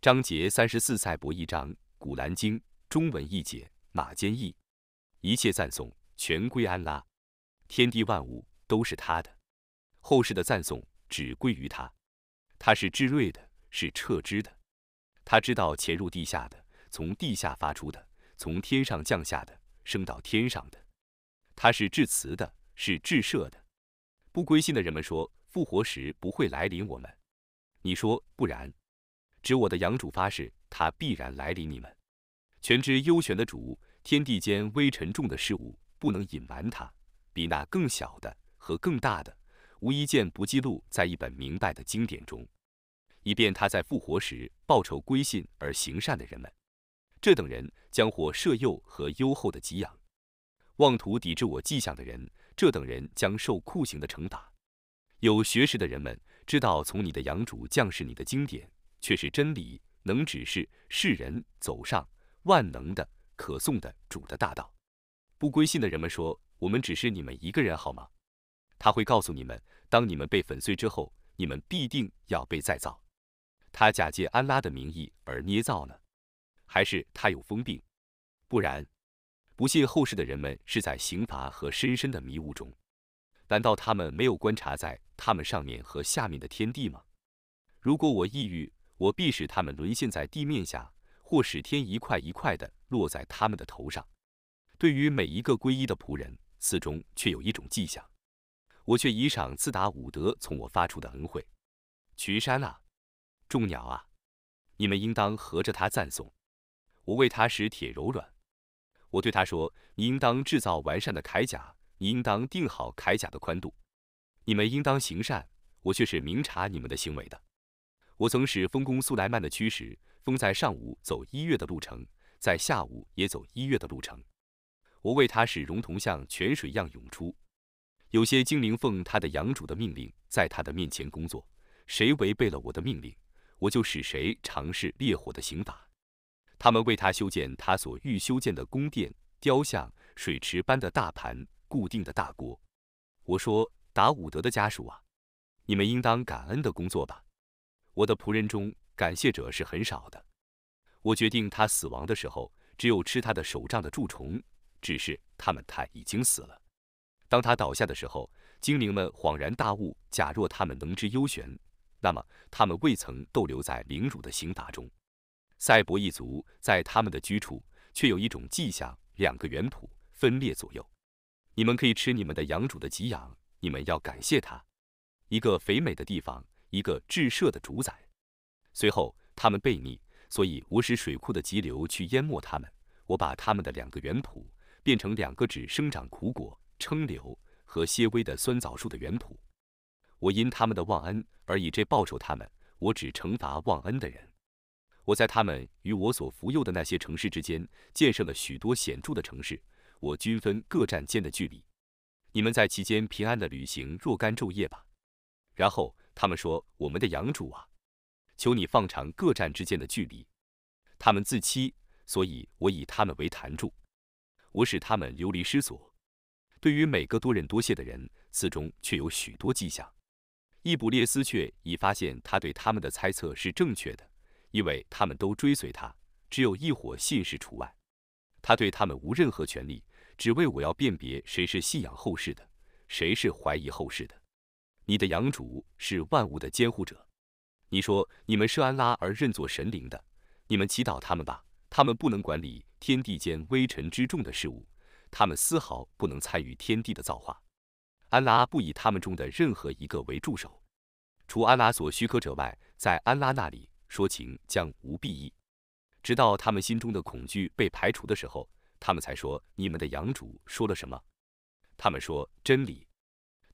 章节三十四赛博一章，古兰经中文译解，马坚译。一切赞颂全归安拉，天地万物都是他的。后世的赞颂只归于他。他是至睿的，是彻知的。他知道潜入地下的，从地下发出的，从天上降下的，升到天上的。他是至慈的，是至赦的。不归信的人们说，复活时不会来临我们。你说不然。指我的养主发誓，他必然来临你们。全知幽玄的主，天地间微尘重的事物不能隐瞒他，比那更小的和更大的，无一件不记录在一本明白的经典中，以便他在复活时报仇归信而行善的人们。这等人将获赦宥和优厚的给养。妄图抵制我迹象的人，这等人将受酷刑的惩罚。有学识的人们知道，从你的养主降世你的经典。却是真理，能指示世人走上万能的、可颂的主的大道。不归信的人们说：“我们只是你们一个人，好吗？”他会告诉你们：当你们被粉碎之后，你们必定要被再造。他假借安拉的名义而捏造呢？还是他有疯病？不然，不信后世的人们是在刑罚和深深的迷雾中。难道他们没有观察在他们上面和下面的天地吗？如果我抑郁，我必使他们沦陷在地面下，或使天一块一块的落在他们的头上。对于每一个皈依的仆人，此中却有一种迹象，我却以赏赐达伍德从我发出的恩惠。群山啊，众鸟啊，你们应当合着他赞颂。我为他使铁柔软。我对他说：你应当制造完善的铠甲，你应当定好铠甲的宽度。你们应当行善，我却是明察你们的行为的。我曾使风公苏莱曼的驱使，风在上午走一月的路程，在下午也走一月的路程。我为他使熔铜像泉水样涌出。有些精灵奉他的养主的命令，在他的面前工作。谁违背了我的命令，我就使谁尝试烈火的刑罚。他们为他修建他所欲修建的宫殿、雕像、水池般的大盘、固定的大锅。我说：达伍德的家属啊，你们应当感恩的工作吧。我的仆人中感谢者是很少的。我决定他死亡的时候，只有吃他的手杖的蛀虫，只是他们他已经死了。当他倒下的时候，精灵们恍然大悟，假若他们能知幽玄，那么他们未曾逗留在凌辱的刑罚中。赛博一族在他们的居处却有一种迹象：两个原谱分裂左右。你们可以吃你们的养主的给养，你们要感谢他。一个肥美的地方。一个至赦的主宰。随后，他们悖逆，所以我使水库的急流去淹没他们。我把他们的两个原圃变成两个只生长苦果、称流和些微的酸枣树的原圃。我因他们的忘恩而以这报酬他们。我只惩罚忘恩的人。我在他们与我所服佑的那些城市之间建设了许多显著的城市。我均分各站间的距离。你们在其间平安的旅行若干昼夜吧。然后。他们说：“我们的养主啊，求你放长各站之间的距离。”他们自欺，所以我以他们为坛柱，我使他们流离失所。对于每个多忍多谢的人，此中却有许多迹象。伊卜列斯却已发现他对他们的猜测是正确的，因为他们都追随他，只有一伙信士除外。他对他们无任何权利，只为我要辨别谁是信仰后世的，谁是怀疑后世的。你的养主是万物的监护者。你说你们是安拉而认作神灵的，你们祈祷他们吧。他们不能管理天地间微尘之众的事物，他们丝毫不能参与天地的造化。安拉不以他们中的任何一个为助手，除安拉所许可者外，在安拉那里说情将无裨益。直到他们心中的恐惧被排除的时候，他们才说：你们的养主说了什么？他们说真理，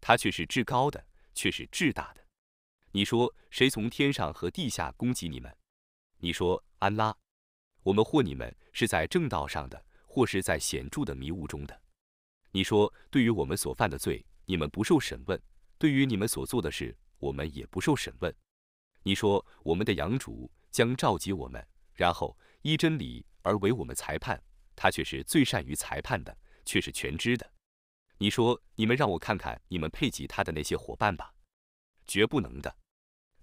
他却是至高的。却是至大的。你说谁从天上和地下攻击你们？你说安拉。我们或你们是在正道上的，或是在显著的迷雾中的。你说对于我们所犯的罪，你们不受审问；对于你们所做的事，我们也不受审问。你说我们的养主将召集我们，然后依真理而为我们裁判，他却是最善于裁判的，却是全知的。你说：“你们让我看看你们配给他的那些伙伴吧，绝不能的。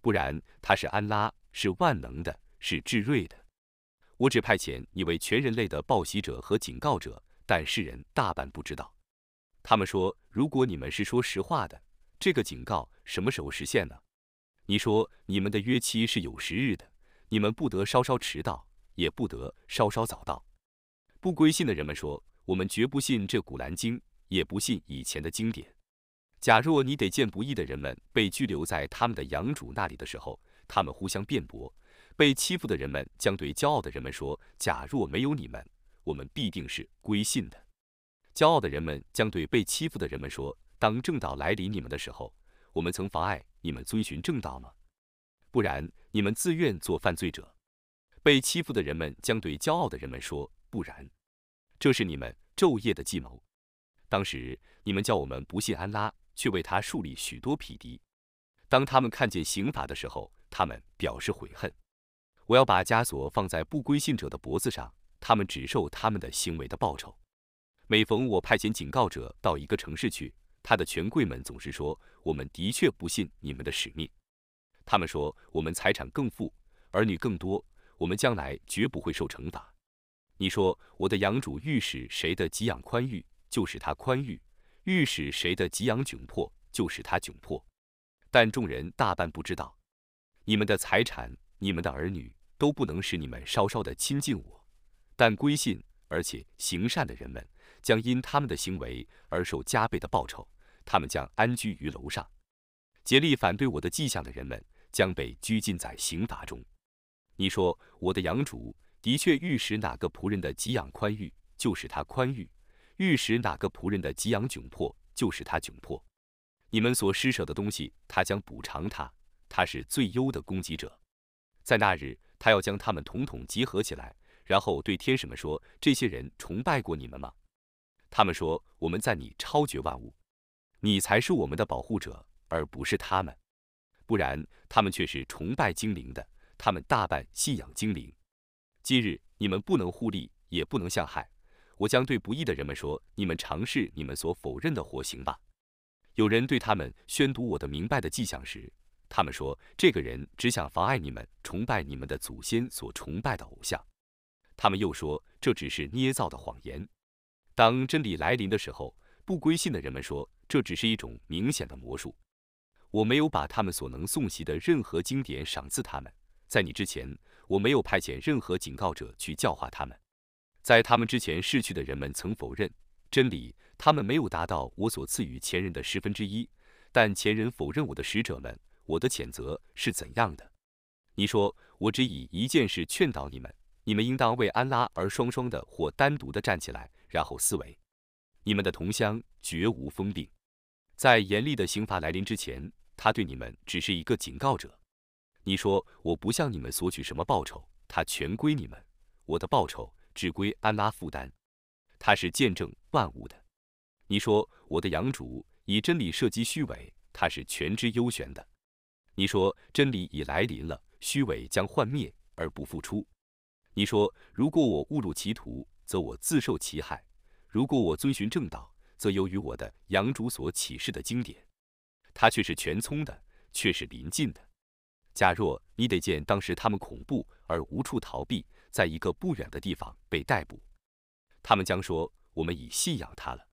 不然，他是安拉，是万能的，是智睿的。我只派遣你为全人类的报喜者和警告者，但世人大半不知道。他们说，如果你们是说实话的，这个警告什么时候实现呢？你说你们的约期是有时日的，你们不得稍稍迟到，也不得稍稍早到。不归信的人们说，我们绝不信这古兰经，也不信以前的经典。假若你得见不义的人们被拘留在他们的养主那里的时候，他们互相辩驳。被欺负的人们将对骄傲的人们说：“假若没有你们，我们必定是归信的。”骄傲的人们将对被欺负的人们说：“当正道来临你们的时候，我们曾妨碍你们遵循正道吗？不然，你们自愿做犯罪者。”被欺负的人们将对骄傲的人们说：“不然，这是你们昼夜的计谋。当时你们叫我们不信安拉，却为他树立许多匹敌。当他们看见刑法的时候，他们表示悔恨。”我要把枷锁放在不归信者的脖子上，他们只受他们的行为的报酬。每逢我派遣警告者到一个城市去，他的权贵们总是说：“我们的确不信你们的使命。”他们说：“我们财产更富，儿女更多，我们将来绝不会受惩罚。”你说：“我的养主欲使谁的给养宽裕，就使他宽裕；欲使谁的给养窘迫，就使他窘迫。”但众人大半不知道，你们的财产。你们的儿女都不能使你们稍稍的亲近我，但归信而且行善的人们将因他们的行为而受加倍的报酬，他们将安居于楼上。竭力反对我的迹象的人们将被拘禁在刑罚中。你说我的养主的确欲使哪个仆人的给养宽裕，就使他宽裕；欲使哪个仆人的给养窘迫，就使他窘迫。你们所施舍的东西，他将补偿他，他是最优的供给者。在那日，他要将他们统统集合起来，然后对天使们说：“这些人崇拜过你们吗？”他们说：“我们在你超绝万物，你才是我们的保护者，而不是他们。不然，他们却是崇拜精灵的，他们大半信仰精灵。今日你们不能互利，也不能相害。我将对不义的人们说：你们尝试你们所否认的火刑吧。有人对他们宣读我的明白的迹象时。”他们说，这个人只想妨碍你们崇拜你们的祖先所崇拜的偶像。他们又说，这只是捏造的谎言。当真理来临的时候，不归信的人们说，这只是一种明显的魔术。我没有把他们所能诵习的任何经典赏赐他们。在你之前，我没有派遣任何警告者去教化他们。在他们之前逝去的人们曾否认真理，他们没有达到我所赐予前人的十分之一。但前人否认我的使者们。我的谴责是怎样的？你说我只以一件事劝导你们：你们应当为安拉而双双的或单独的站起来，然后思维。你们的同乡绝无疯病，在严厉的刑罚来临之前，他对你们只是一个警告者。你说我不向你们索取什么报酬，他全归你们。我的报酬只归安拉负担，他是见证万物的。你说我的养主以真理射击虚伪，他是全知幽玄的。你说真理已来临了，虚伪将幻灭而不复出。你说如果我误入歧途，则我自受其害；如果我遵循正道，则由于我的养主所启示的经典，他却是全聪的，却是临近的。假若你得见当时他们恐怖而无处逃避，在一个不远的地方被逮捕，他们将说：我们已信仰他了。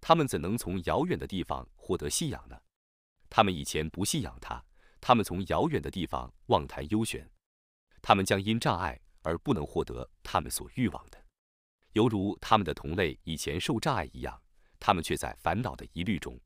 他们怎能从遥远的地方获得信仰呢？他们以前不信仰他。他们从遥远的地方妄谈幽玄，他们将因障碍而不能获得他们所欲望的，犹如他们的同类以前受障碍一样，他们却在烦恼的疑虑中。